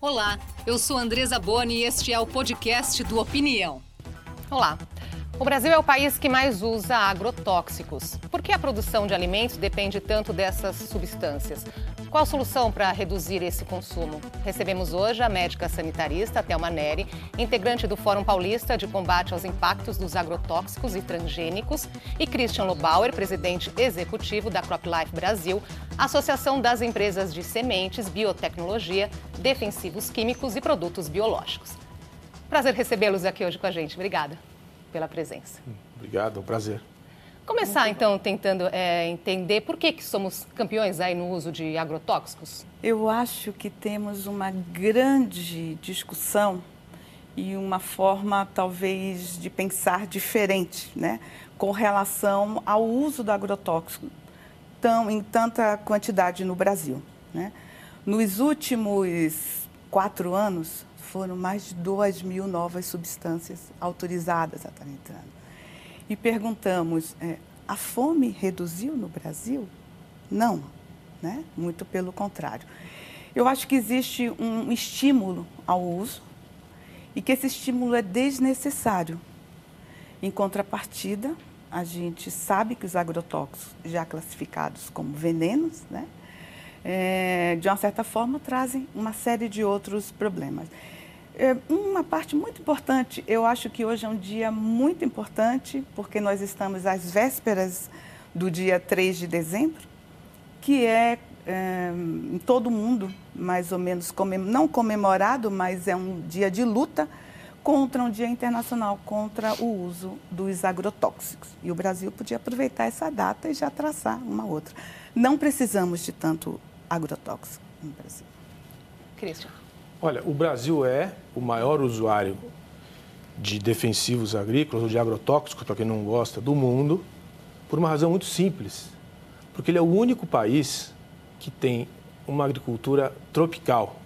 Olá, eu sou Andresa Boni e este é o podcast do Opinião. Olá. O Brasil é o país que mais usa agrotóxicos. Por que a produção de alimentos depende tanto dessas substâncias? Qual a solução para reduzir esse consumo? Recebemos hoje a médica sanitarista Thelma Neri, integrante do Fórum Paulista de Combate aos Impactos dos Agrotóxicos e Transgênicos, e Christian Lobauer, presidente executivo da CropLife Brasil, Associação das Empresas de Sementes, Biotecnologia, Defensivos Químicos e Produtos Biológicos. Prazer recebê-los aqui hoje com a gente. Obrigada pela presença. Obrigado, é um prazer. Começar então tentando é, entender por que, que somos campeões aí no uso de agrotóxicos? Eu acho que temos uma grande discussão e uma forma talvez de pensar diferente, né, com relação ao uso do agrotóxico tão, em tanta quantidade no Brasil. Né? Nos últimos quatro anos, foram mais de 2 mil novas substâncias autorizadas a estar entrando. E perguntamos, é, a fome reduziu no Brasil? Não, né? muito pelo contrário. Eu acho que existe um estímulo ao uso e que esse estímulo é desnecessário. Em contrapartida, a gente sabe que os agrotóxicos, já classificados como venenos, né? É, de uma certa forma, trazem uma série de outros problemas. É, uma parte muito importante, eu acho que hoje é um dia muito importante, porque nós estamos às vésperas do dia 3 de dezembro, que é, é em todo mundo, mais ou menos, comem não comemorado, mas é um dia de luta contra um dia internacional contra o uso dos agrotóxicos. E o Brasil podia aproveitar essa data e já traçar uma outra. Não precisamos de tanto agrotóxico no Brasil. Cristian. Olha, o Brasil é o maior usuário de defensivos agrícolas ou de agrotóxicos, para quem não gosta, do mundo, por uma razão muito simples. Porque ele é o único país que tem uma agricultura tropical.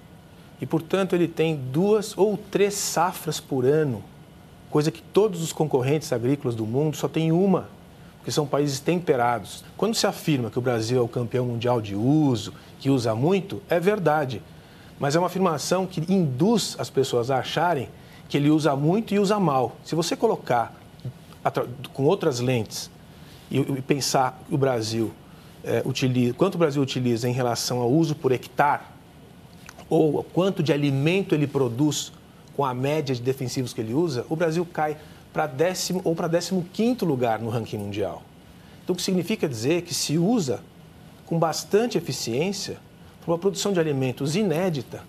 E, portanto, ele tem duas ou três safras por ano, coisa que todos os concorrentes agrícolas do mundo só têm uma, porque são países temperados. Quando se afirma que o Brasil é o campeão mundial de uso, que usa muito, é verdade mas é uma afirmação que induz as pessoas a acharem que ele usa muito e usa mal. Se você colocar com outras lentes e, pensar o Brasil é, utiliza, quanto o Brasil utiliza em relação ao uso por hectare ou quanto de alimento ele produz com a média de defensivos que ele usa, o Brasil cai para décimo ou para décimo quinto lugar no ranking mundial. Então, o que significa dizer que se usa com bastante eficiência uma produção de alimentos inédita,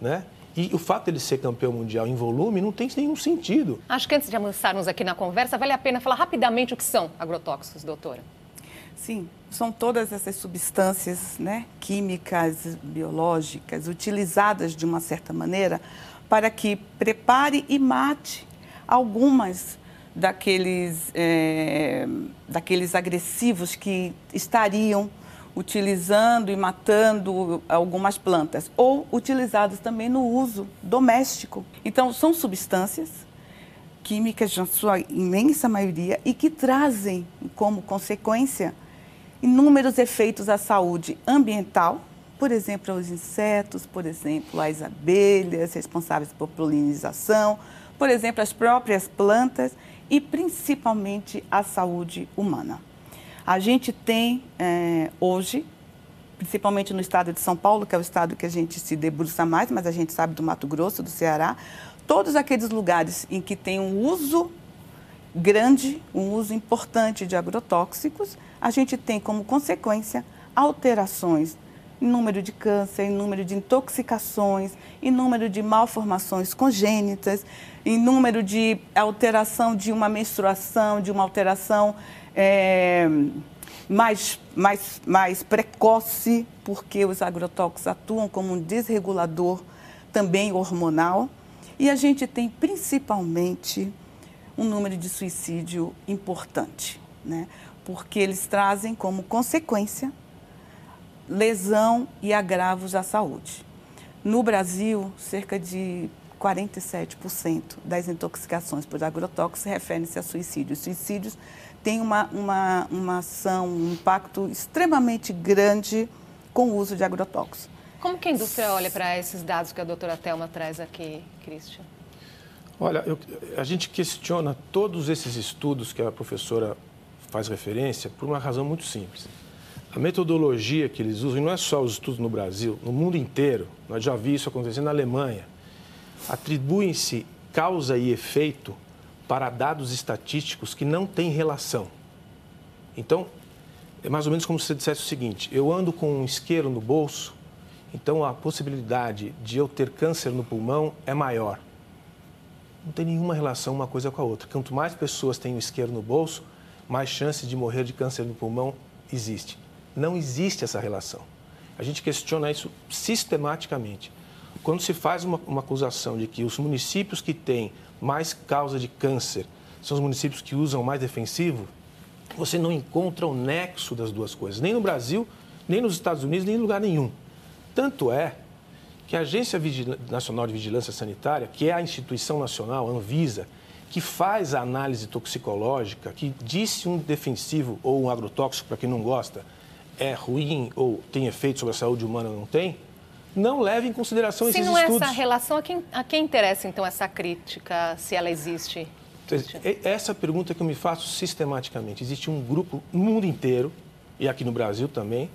né? E o fato de ele ser campeão mundial em volume não tem nenhum sentido. Acho que antes de avançarmos aqui na conversa, vale a pena falar rapidamente o que são agrotóxicos, doutora. Sim, são todas essas substâncias né, químicas, biológicas, utilizadas de uma certa maneira para que prepare e mate algumas daqueles, é, daqueles agressivos que estariam utilizando e matando algumas plantas, ou utilizadas também no uso doméstico. Então, são substâncias químicas, na sua imensa maioria, e que trazem como consequência inúmeros efeitos à saúde ambiental, por exemplo, aos insetos, por exemplo, às abelhas responsáveis por polinização, por exemplo, as próprias plantas e principalmente à saúde humana. A gente tem é, hoje, principalmente no estado de São Paulo, que é o estado que a gente se debruça mais, mas a gente sabe do Mato Grosso, do Ceará, todos aqueles lugares em que tem um uso grande, um uso importante de agrotóxicos, a gente tem como consequência alterações em número de câncer, em número de intoxicações, em número de malformações congênitas, em número de alteração de uma menstruação, de uma alteração é, mais, mais, mais precoce, porque os agrotóxicos atuam como um desregulador também hormonal. E a gente tem principalmente um número de suicídio importante, né? porque eles trazem como consequência lesão e agravos à saúde. No Brasil, cerca de 47% das intoxicações por agrotóxicos referem-se a suicídios. Suicídios tem uma, uma, uma ação, um impacto extremamente grande com o uso de agrotóxicos. Como que a indústria olha para esses dados que a doutora Thelma traz aqui, Christian? Olha, eu, a gente questiona todos esses estudos que a professora faz referência por uma razão muito simples. A metodologia que eles usam, e não é só os estudos no Brasil, no mundo inteiro, nós já vimos isso acontecer na Alemanha, atribuem-se causa e efeito para dados estatísticos que não têm relação. Então, é mais ou menos como se você dissesse o seguinte: eu ando com um isqueiro no bolso, então a possibilidade de eu ter câncer no pulmão é maior. Não tem nenhuma relação uma coisa com a outra. Quanto mais pessoas têm o isqueiro no bolso, mais chance de morrer de câncer no pulmão existe. Não existe essa relação. A gente questiona isso sistematicamente. Quando se faz uma, uma acusação de que os municípios que têm mais causa de câncer são os municípios que usam mais defensivo, você não encontra o nexo das duas coisas, nem no Brasil, nem nos Estados Unidos, nem em lugar nenhum. Tanto é que a Agência Nacional de Vigilância Sanitária, que é a instituição nacional, a Anvisa, que faz a análise toxicológica, que diz se um defensivo ou um agrotóxico, para quem não gosta, é ruim ou tem efeito sobre a saúde humana ou não tem, não leva em consideração se esses estudos. Se não é essa relação, a quem, a quem interessa então essa crítica, se ela existe? Essa pergunta que eu me faço sistematicamente. Existe um grupo no mundo inteiro, e aqui no Brasil também,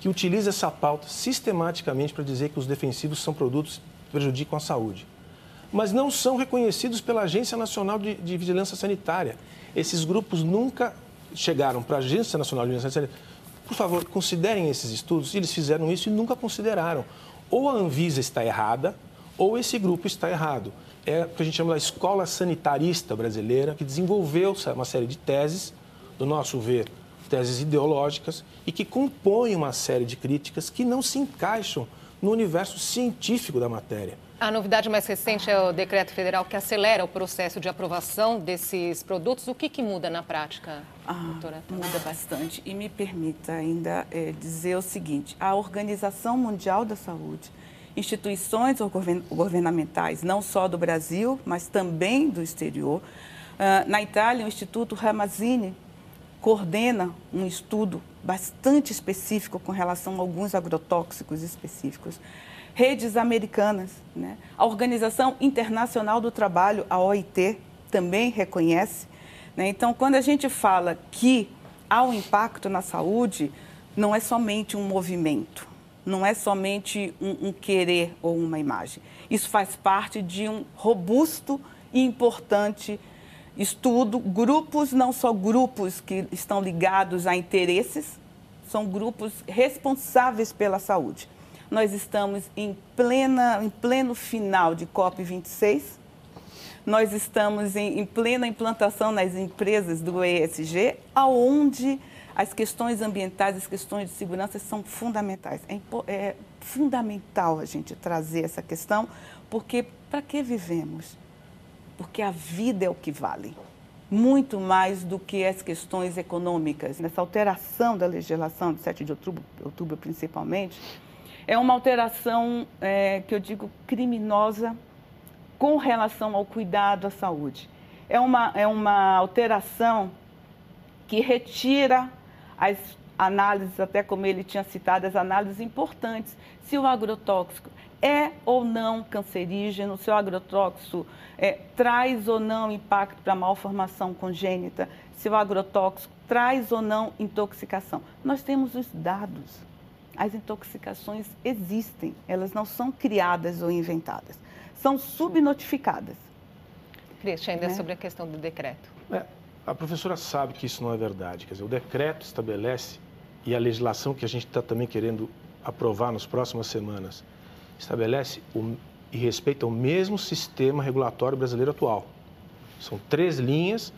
que utiliza essa pauta sistematicamente para dizer que os defensivos são produtos que prejudicam a saúde. Mas não são reconhecidos pela Agência Nacional de, de Vigilância Sanitária. Esses grupos nunca chegaram para a Agência Nacional de Vigilância Sanitária. Por favor, considerem esses estudos. Eles fizeram isso e nunca consideraram. Ou a Anvisa está errada, ou esse grupo está errado é o que a gente chama da escola sanitarista brasileira, que desenvolveu uma série de teses, do nosso ver, teses ideológicas, e que compõem uma série de críticas que não se encaixam no universo científico da matéria. A novidade mais recente é o decreto federal que acelera o processo de aprovação desses produtos. O que, que muda na prática, ah, doutora? Muda bastante. E me permita ainda é, dizer o seguinte: a Organização Mundial da Saúde instituições governamentais, não só do Brasil, mas também do exterior. Uh, na Itália, o Instituto Ramazzini coordena um estudo bastante específico com relação a alguns agrotóxicos específicos. Redes americanas, né? a Organização Internacional do Trabalho, a OIT, também reconhece. Né? Então, quando a gente fala que há um impacto na saúde, não é somente um movimento, não é somente um, um, querer ou uma imagem. Isso faz parte de um robusto e importante estudo. Grupos, não só grupos que estão ligados a interesses, são grupos responsáveis pela saúde. Nós estamos em, plena, em pleno final de COP26. Nós estamos em, em plena implantação nas empresas do ESG, aonde as questões ambientais, as questões de segurança são fundamentais. É, é fundamental a gente trazer essa questão, porque para que vivemos? Porque a vida é o que vale, muito mais do que as questões econômicas. Nessa alteração da legislação de 7 de outubro, outubro principalmente, é uma alteração é, que eu digo criminosa com relação ao cuidado à saúde. É uma, é uma alteração que retira as análises, até como ele tinha citado, as análises importantes, se o agrotóxico é ou não cancerígeno, se o agrotóxico é, traz ou não impacto para malformação congênita, se o agrotóxico traz ou não intoxicação. Nós temos os dados. As intoxicações existem, elas não são criadas ou inventadas, são subnotificadas. Cristian, ainda né? sobre a questão do decreto. É, a professora sabe que isso não é verdade. Quer dizer, o decreto estabelece, e a legislação que a gente está também querendo aprovar nas próximas semanas, estabelece o, e respeita o mesmo sistema regulatório brasileiro atual. São três linhas,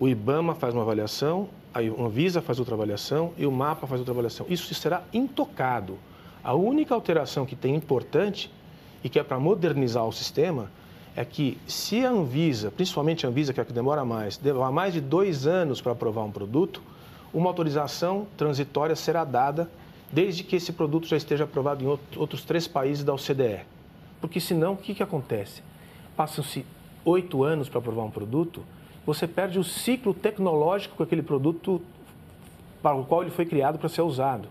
o IBAMA faz uma avaliação, a Anvisa faz outra avaliação e o MAPA faz outra avaliação. Isso será intocado. A única alteração que tem importante e que é para modernizar o sistema é que se a Anvisa, principalmente a Anvisa, que é a que demora mais, levar mais de dois anos para aprovar um produto, uma autorização transitória será dada desde que esse produto já esteja aprovado em outros três países da OCDE. Porque senão, o que, que acontece? Passam-se oito anos para aprovar um produto, você perde o ciclo tecnológico com aquele produto para o qual ele foi criado para ser usado.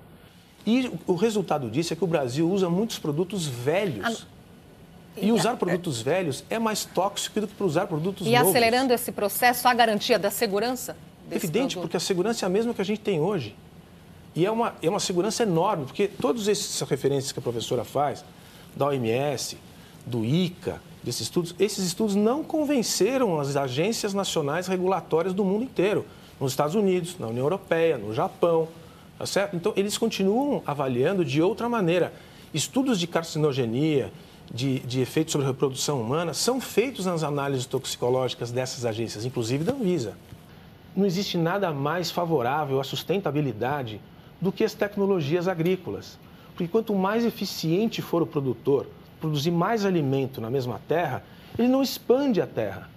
E o resultado disso é que o Brasil usa muitos produtos velhos. E usar produtos velhos é mais tóxico do que usar produtos e novos. E acelerando esse processo, a garantia da segurança? Evidente, produto? porque a segurança é a mesma que a gente tem hoje. E é uma, é uma segurança enorme, porque todas essas referências que a professora faz, da OMS, do ICA, desses estudos, esses estudos não convenceram as agências nacionais regulatórias do mundo inteiro, nos Estados Unidos, na União Europeia, no Japão, tá certo? Então, eles continuam avaliando de outra maneira. Estudos de carcinogenia, de, de efeitos sobre reprodução humana, são feitos nas análises toxicológicas dessas agências, inclusive da Anvisa. Não existe nada mais favorável à sustentabilidade do que as tecnologias agrícolas. Porque quanto mais eficiente for o produtor, produzir mais alimento na mesma terra, ele não expande a terra.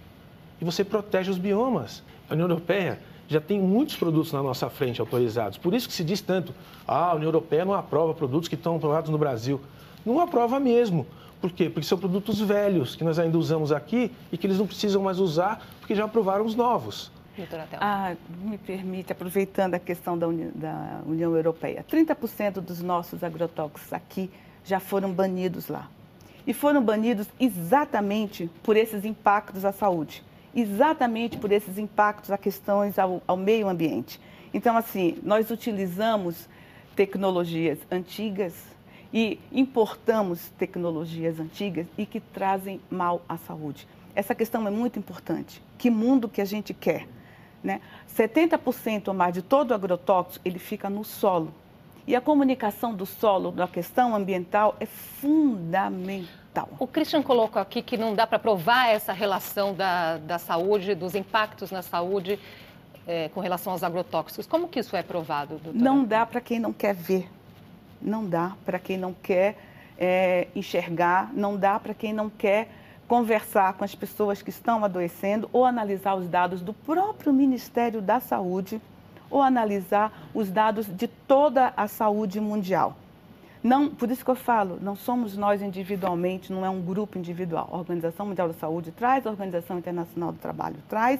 E você protege os biomas. A União Europeia já tem muitos produtos na nossa frente autorizados. Por isso que se diz tanto, ah, a União Europeia não aprova produtos que estão aprovados no Brasil. Não aprova mesmo. Por quê? Porque são produtos velhos que nós ainda usamos aqui e que eles não precisam mais usar porque já aprovaram os novos. Ah, me permite, aproveitando a questão da, Uni da União Europeia, 30% dos nossos agrotóxicos aqui já foram banidos lá. E foram banidos exatamente por esses impactos à saúde, exatamente por esses impactos a questões ao, ao meio ambiente. Então, assim, nós utilizamos tecnologias antigas e importamos tecnologias antigas e que trazem mal à saúde. Essa questão é muito importante. Que mundo que a gente quer? Né? 70% ou mais de todo o agrotóxico ele fica no solo. E a comunicação do solo na questão ambiental é fundamental. O Christian colocou aqui que não dá para provar essa relação da, da saúde, dos impactos na saúde é, com relação aos agrotóxicos. Como que isso é provado, doutora? Não dá para quem não quer ver. Não dá para quem não quer é, enxergar, não dá para quem não quer conversar com as pessoas que estão adoecendo ou analisar os dados do próprio Ministério da Saúde ou analisar os dados de toda a saúde mundial. Não, por isso que eu falo, não somos nós individualmente, não é um grupo individual. A Organização Mundial da Saúde traz, a Organização Internacional do Trabalho traz,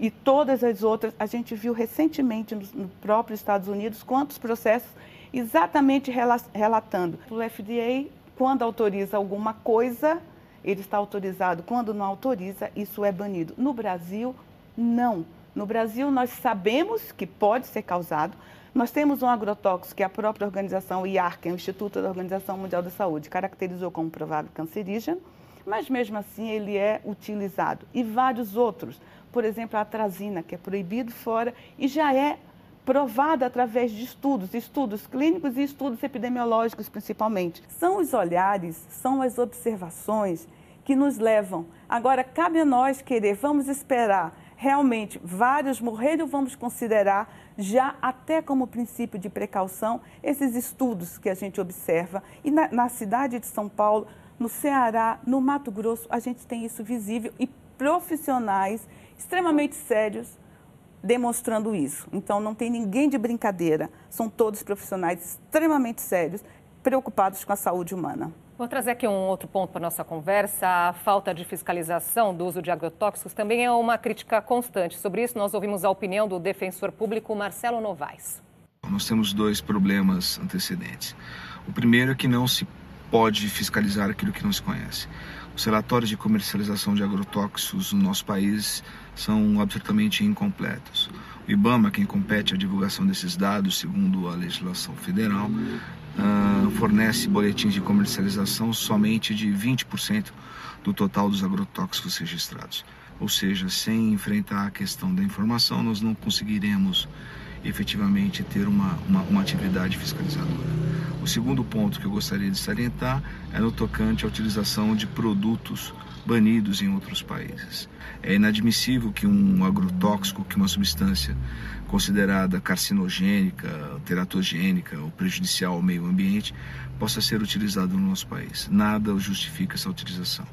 e todas as outras. A gente viu recentemente no, no próprio Estados Unidos quantos processos exatamente relatando. O FDA, quando autoriza alguma coisa, ele está autorizado. Quando não autoriza, isso é banido. No Brasil, não. No Brasil, nós sabemos que pode ser causado. Nós temos um agrotóxico que a própria organização IARC, o Instituto da Organização Mundial da Saúde, caracterizou como provável cancerígeno, mas mesmo assim ele é utilizado. E vários outros, por exemplo, a atrazina, que é proibido fora e já é provada através de estudos, estudos clínicos e estudos epidemiológicos principalmente. São os olhares, são as observações que nos levam. Agora, cabe a nós querer, vamos esperar realmente vários morrerem ou vamos considerar já até como princípio de precaução esses estudos que a gente observa. E na, na cidade de São Paulo, no Ceará, no Mato Grosso, a gente tem isso visível e profissionais extremamente sérios demonstrando isso. Então, não tem ninguém de brincadeira. São todos profissionais extremamente sérios, preocupados com a saúde humana. Vou trazer aqui um outro ponto para a nossa conversa. A falta de fiscalização do uso de agrotóxicos também é uma crítica constante. Sobre isso, nós ouvimos a opinião do defensor público Marcelo Novaes. Nós temos dois problemas antecedentes. O primeiro é que não se pode fiscalizar aquilo que não se conhece. Os relatórios de comercialização de agrotóxicos no nosso país são absolutamente incompletos. O IBAMA, quem compete a divulgação desses dados, segundo a legislação federal, uh, fornece boletins de comercialização somente de 20% do total dos agrotóxicos registrados. Ou seja, sem enfrentar a questão da informação, nós não conseguiremos efetivamente ter uma, uma, uma, atividade fiscalizadora. O segundo ponto que eu gostaria de salientar é no tocante à utilização de produtos banidos em outros países. É inadmissível que um agrotóxico, que uma substância considerada carcinogênica, teratogênica ou prejudicial ao meio ambiente, possa ser utilizado no nosso país. Nada justifica essa utilização.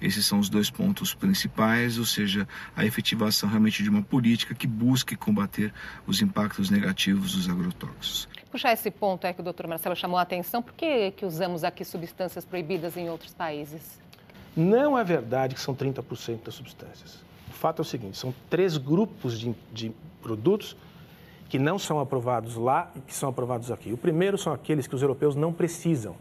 Esses são os dois pontos principais, ou seja, a efetivação realmente de uma política que busque combater os impactos negativos dos agrotóxicos. Puxar esse ponto é que o doutor Marcelo chamou a atenção, por que, que usamos aqui substâncias proibidas em outros países? Não é verdade que são 30% das substâncias. O fato é o seguinte: são três grupos de, de produtos que não são aprovados lá e que são aprovados aqui. O primeiro são aqueles que os europeus não precisam.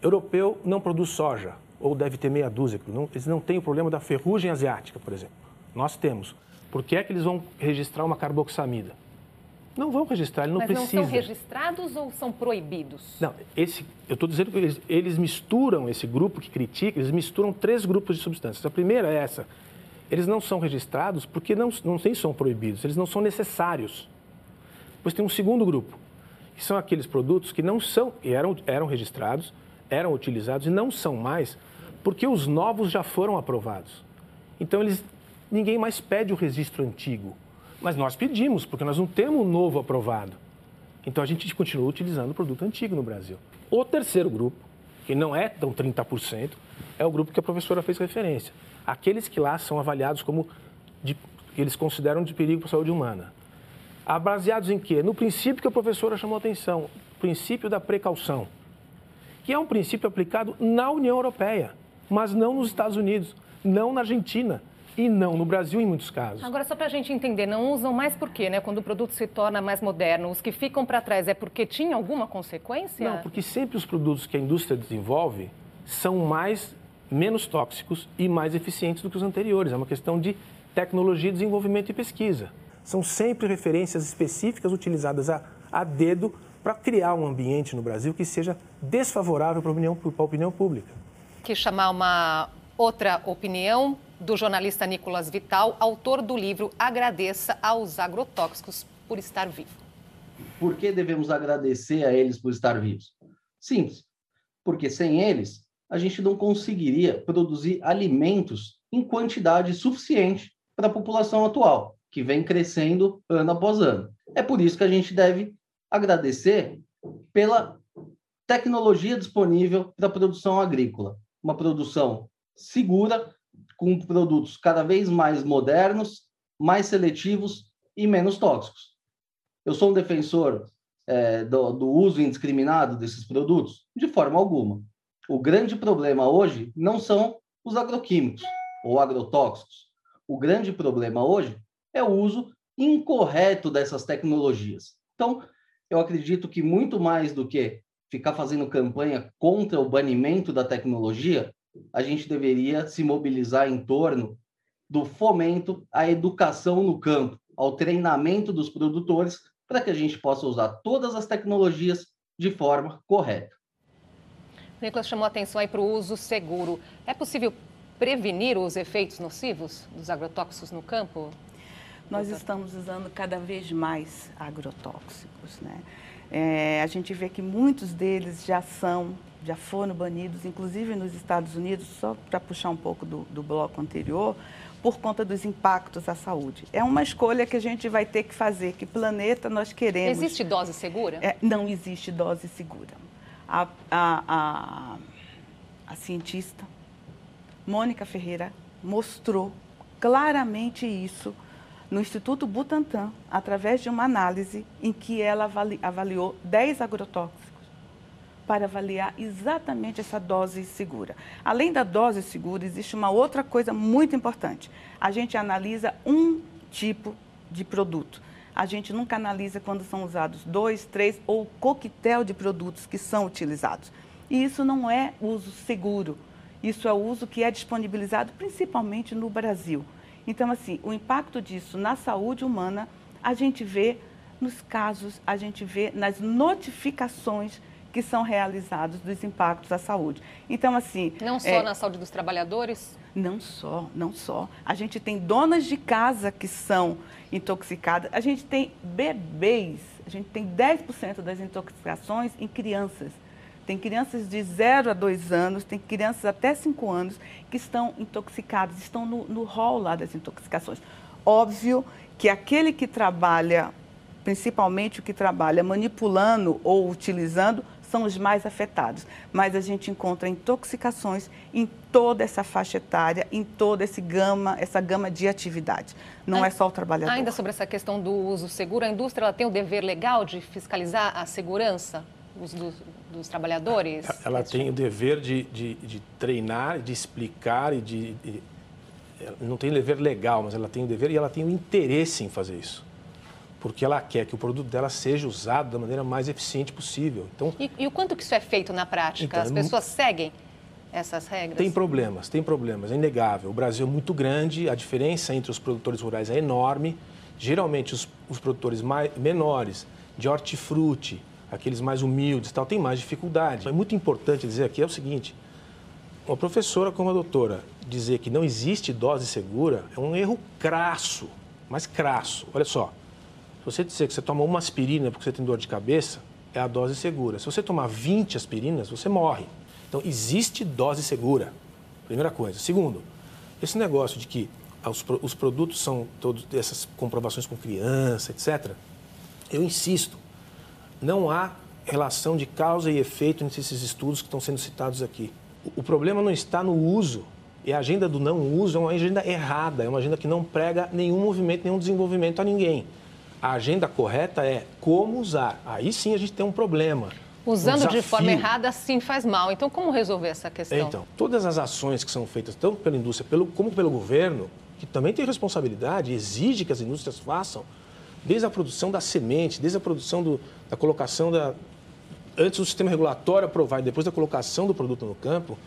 Europeu não produz soja, ou deve ter meia dúzia. Não, eles não têm o problema da ferrugem asiática, por exemplo. Nós temos. Por que é que eles vão registrar uma carboxamida? Não vão registrar, ele não Mas precisa. não são registrados ou são proibidos? Não, esse, eu estou dizendo que eles, eles, misturam, esse grupo que critica, eles misturam três grupos de substâncias. A primeira é essa. Eles não são registrados porque não, não sei se são proibidos, eles não são necessários. Depois tem um segundo grupo, que são aqueles produtos que não são, eram, eram registrados, eram utilizados e não são mais, porque os novos já foram aprovados. Então, eles, ninguém mais pede o registro antigo. Mas nós pedimos, porque nós não temos um novo aprovado. Então a gente continua utilizando o produto antigo no Brasil. O terceiro grupo, que não é tão 30%, é o grupo que a professora fez referência. Aqueles que lá são avaliados como de, que eles consideram de perigo para a saúde humana. Baseados em quê? No princípio que a professora chamou a atenção, o princípio da precaução, que é um princípio aplicado na União Europeia, mas não nos Estados Unidos, não na Argentina, e não no Brasil em muitos casos. Agora, só para a gente entender, não usam mais por quê, né? Quando o produto se torna mais moderno, os que ficam para trás é porque tinha alguma consequência? Não, porque sempre os produtos que a indústria desenvolve são mais, menos tóxicos e mais eficientes do que os anteriores. É uma questão de tecnologia, desenvolvimento e pesquisa. São sempre referências específicas utilizadas a, a dedo para criar um ambiente no Brasil que seja desfavorável para a opinião, para a opinião pública. Que chamar uma outra opinião do jornalista Nicolas Vital, autor do livro Agradeça aos Agrotóxicos por estar vivo. Por que devemos agradecer a eles por estar vivos? Simples. Porque sem eles, a gente não conseguiria produzir alimentos em quantidade suficiente para a população atual, que vem crescendo ano após ano. É por isso que a gente deve agradecer pela tecnologia disponível para a produção agrícola, uma produção segura, com produtos cada vez mais modernos, mais seletivos e menos tóxicos. Eu sou um defensor é, do, do uso indiscriminado desses produtos? De forma alguma. O grande problema hoje não são os agroquímicos ou agrotóxicos. O grande problema hoje é o uso incorreto dessas tecnologias. Então, eu acredito que muito mais do que ficar fazendo campanha contra o banimento da tecnologia, a gente deveria se mobilizar em torno do fomento à educação no campo, ao treinamento dos produtores, para que a gente possa usar todas as tecnologias de forma correta. O Nicolas chamou atenção aí para o uso seguro. É possível prevenir os efeitos nocivos dos agrotóxicos no campo? Nós estamos usando cada vez mais agrotóxicos, né? É, a gente vê que muitos deles já são já foram banidos, inclusive nos Estados Unidos, só para puxar um pouco do, do bloco anterior, por conta dos impactos à saúde. É uma escolha que a gente vai ter que fazer. Que planeta nós queremos? Existe dose segura? É, não existe dose segura. A, a, a, a cientista Mônica Ferreira mostrou claramente isso no Instituto Butantan, através de uma análise em que ela avali, avaliou 10 agrotóxicos para avaliar exatamente essa dose segura. Além da dose segura, existe uma outra coisa muito importante. A gente analisa um tipo de produto. A gente nunca analisa quando são usados dois, três ou coquetel de produtos que são utilizados. E isso não é uso seguro. Isso é o uso que é disponibilizado principalmente no Brasil. Então, assim, o impacto disso na saúde humana, a gente vê nos casos, a gente vê nas notificações que são realizados dos impactos à saúde. Então, assim. Não só é, na saúde dos trabalhadores? Não só, não só. A gente tem donas de casa que são intoxicadas, a gente tem bebês, a gente tem 10% das intoxicações em crianças. Tem crianças de 0 a 2 anos, tem crianças até 5 anos que estão intoxicadas, estão no, no rol lá das intoxicações. Óbvio que aquele que trabalha, principalmente o que trabalha manipulando ou utilizando, são os mais afetados. Mas a gente encontra intoxicações em toda essa faixa etária, em toda esse gama, essa gama de atividade. Não é só o trabalhador. Ainda sobre essa questão do uso seguro, a indústria ela tem o dever legal de fiscalizar a segurança dos, dos, dos trabalhadores? Ela tem o dever de, de, de treinar, de explicar e de, de não tem o dever legal, mas ela tem o dever e ela tem o interesse em fazer isso. porque ela quer que o produto dela seja usado da maneira mais eficiente possível. Então, e, e o quanto que isso é feito na prática? Então, As é pessoas seguem essas regras? Tem problemas, tem problemas, é inegável. O Brasil é muito grande, a diferença entre os produtores rurais é enorme. Geralmente, os, os produtores mais, menores, de hortifruti, aqueles mais humildes, tal, têm mais dificuldade. É muito importante dizer aqui é o seguinte: uma professora como a doutora dizer que não existe dose segura é um erro crasso, mas crasso. Olha só, se você dizer que você toma uma aspirina porque você tem dor de cabeça, é a dose segura. Se você tomar 20 aspirinas, você morre. Então, existe dose segura, primeira coisa. Segundo, esse negócio de que os, os produtos são todos essas comprovações com criança, etc., eu insisto, não há relação de causa e efeito nesses estudos que estão sendo citados aqui. O problema não está no uso. E a agenda do não uso é uma agenda errada, é uma agenda que não prega nenhum movimento, nenhum desenvolvimento a ninguém. A agenda correta é como usar. Aí sim a gente tem um problema. Usando um de forma errada, sim faz mal. Então, como resolver essa questão? Então, todas as ações que são feitas, tanto pela indústria pelo, como pelo governo, que também tem responsabilidade, exige que as indústrias façam, desde a produção da semente, desde a produção do, da colocação da. Antes do sistema regulatório aprovar e depois da colocação do produto no campo,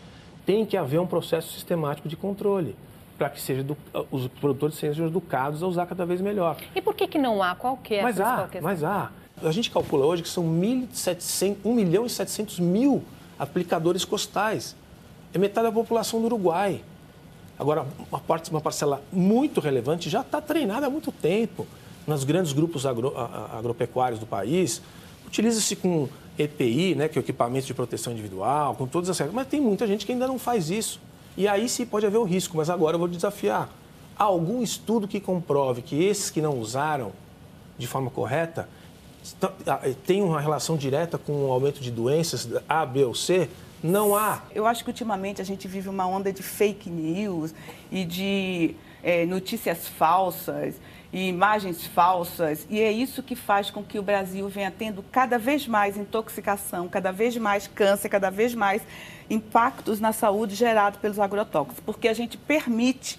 tem que haver um processo sistemático de controle para que seja do, os produtores sejam educados a usar cada vez melhor. E por que, que não há? Qual que é mas há, Mas há. A gente calcula hoje que são 1.700, 1 milhão e 700 mil aplicadores costais. É metade da população do Uruguai. Agora, uma, parte, uma parcela muito relevante já está treinada há muito tempo nos grandes grupos agro, agropecuários do país. Utiliza-se com EPI, né, que é o equipamento de proteção individual, com todas as regras, mas tem muita gente que ainda não faz isso. E aí sim pode haver o risco, mas agora eu vou desafiar. Há algum estudo que comprove que esses que não usaram de forma correta têm uma relação direta com o aumento de doenças A, B ou C? Não há. Eu acho que ultimamente a gente vive uma onda de fake news e de é, notícias falsas e imagens falsas, e é isso que faz com que o Brasil venha tendo cada vez mais intoxicação, cada vez mais câncer, cada vez mais impactos na saúde gerados pelos agrotóxicos, porque a gente permite,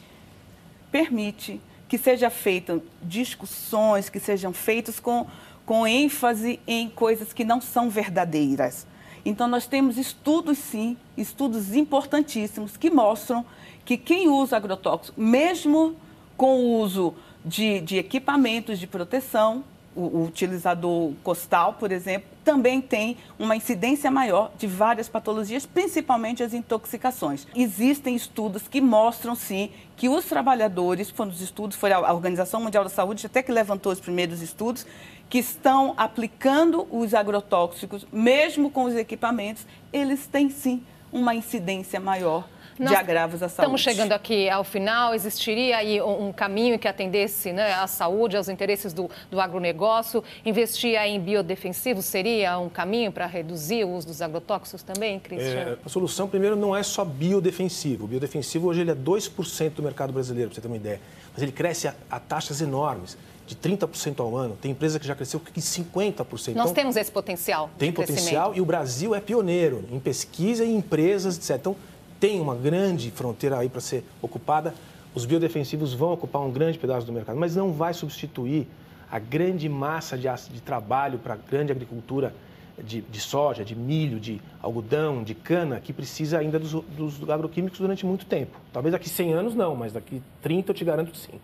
permite que sejam feitas discussões, que sejam feitas com, com ênfase em coisas que não são verdadeiras. Então, nós temos estudos, sim, estudos importantíssimos que mostram que quem usa agrotóxico, mesmo com o uso de, de equipamentos de proteção, o, utilizador costal, por exemplo, também tem uma incidência maior de várias patologias, principalmente as intoxicações. Existem estudos que mostram, sim, que os trabalhadores, quando os estudos, foi a Organização Mundial da Saúde até que levantou os primeiros estudos, que estão aplicando os agrotóxicos, mesmo com os equipamentos, eles têm, sim, uma incidência maior nós de agravos à saúde. Estamos chegando aqui ao final. Existiria aí um caminho que atendesse né, à saúde, aos interesses do, do agronegócio? Investir em biodefensivos seria um caminho para reduzir o uso dos agrotóxicos também, Cristiano? É, a solução, primeiro, não é só biodefensivo. O biodefensivo hoje ele é 2% do mercado brasileiro, para você ter uma ideia. Mas ele cresce a, a taxas enormes de 30% ao ano. Tem empresa que já cresceu em 50%. Nós então, temos esse potencial. Tem potencial e o Brasil é pioneiro em pesquisa e empresas, etc. Então, tem uma grande fronteira aí para ser ocupada. Os biodefensivos vão ocupar um grande pedaço do mercado, mas não vai substituir a grande massa de, de trabalho para a grande agricultura de, de, soja, de milho, de algodão, de cana, que precisa ainda dos, dos agroquímicos durante muito tempo. Talvez daqui 100 anos não, mas daqui 30 eu te garanto que sim.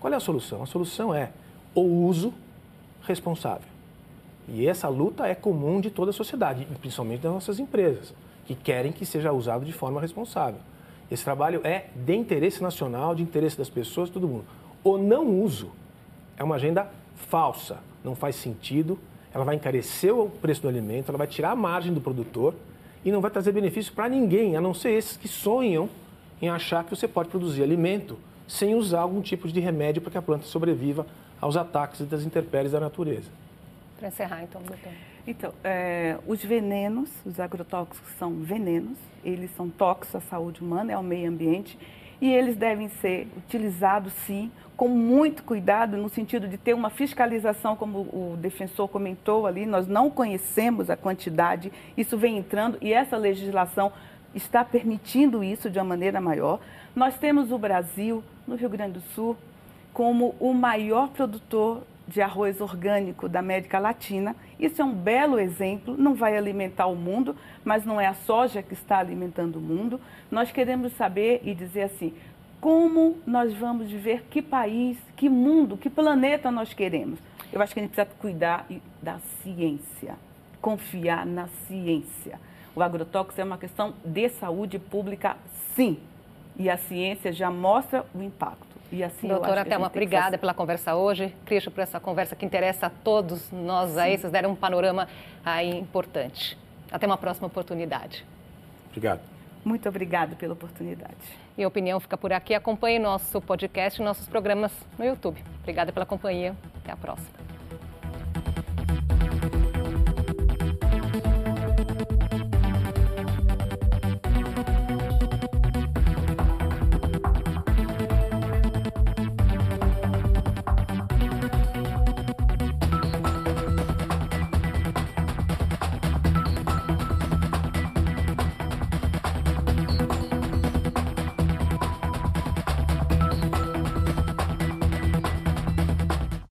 Qual é a solução? A solução é o uso responsável. E essa luta é comum de toda a sociedade, principalmente das nossas empresas que querem que seja usado de forma responsável. Esse trabalho é de interesse nacional, de interesse das pessoas, todo mundo. O não uso é uma agenda falsa, não faz sentido, ela vai encarecer o preço do alimento, ela vai tirar a margem do produtor e não vai trazer benefício para ninguém, a não ser esses que sonham em achar que você pode produzir alimento sem usar algum tipo de remédio para que a planta sobreviva aos ataques das intempéries da natureza. Para encerrar, então, doutor. Então, é, os venenos, os agrotóxicos são venenos, eles são tóxicos à saúde humana, ao meio ambiente, e eles devem ser utilizados, sim, com muito cuidado, no sentido de ter uma fiscalização, como o defensor comentou ali, nós não conhecemos a quantidade, isso vem entrando e essa legislação está permitindo isso de uma maneira maior. Nós temos o Brasil, no Rio Grande do Sul, como o maior produtor de arroz orgânico da América Latina. Isso é um belo exemplo, não vai alimentar o mundo, mas não é a soja que está alimentando o mundo. Nós queremos saber e dizer assim, como nós vamos viver, que país, que mundo, que planeta nós queremos. Eu acho que a gente precisa cuidar da ciência, confiar na ciência. O agrotóxico é uma questão de saúde pública, sim. E a ciência já mostra o impacto. E assim Doutora Thelma, obrigada pela conversa hoje. Cristo, por essa conversa que interessa a todos nós Sim. aí. Vocês deram um panorama aí importante. Até uma próxima oportunidade. Obrigado. Muito obrigado pela oportunidade. E a opinião fica por aqui. Acompanhe nosso podcast e nossos programas no YouTube. Obrigada pela companhia. Até a próxima.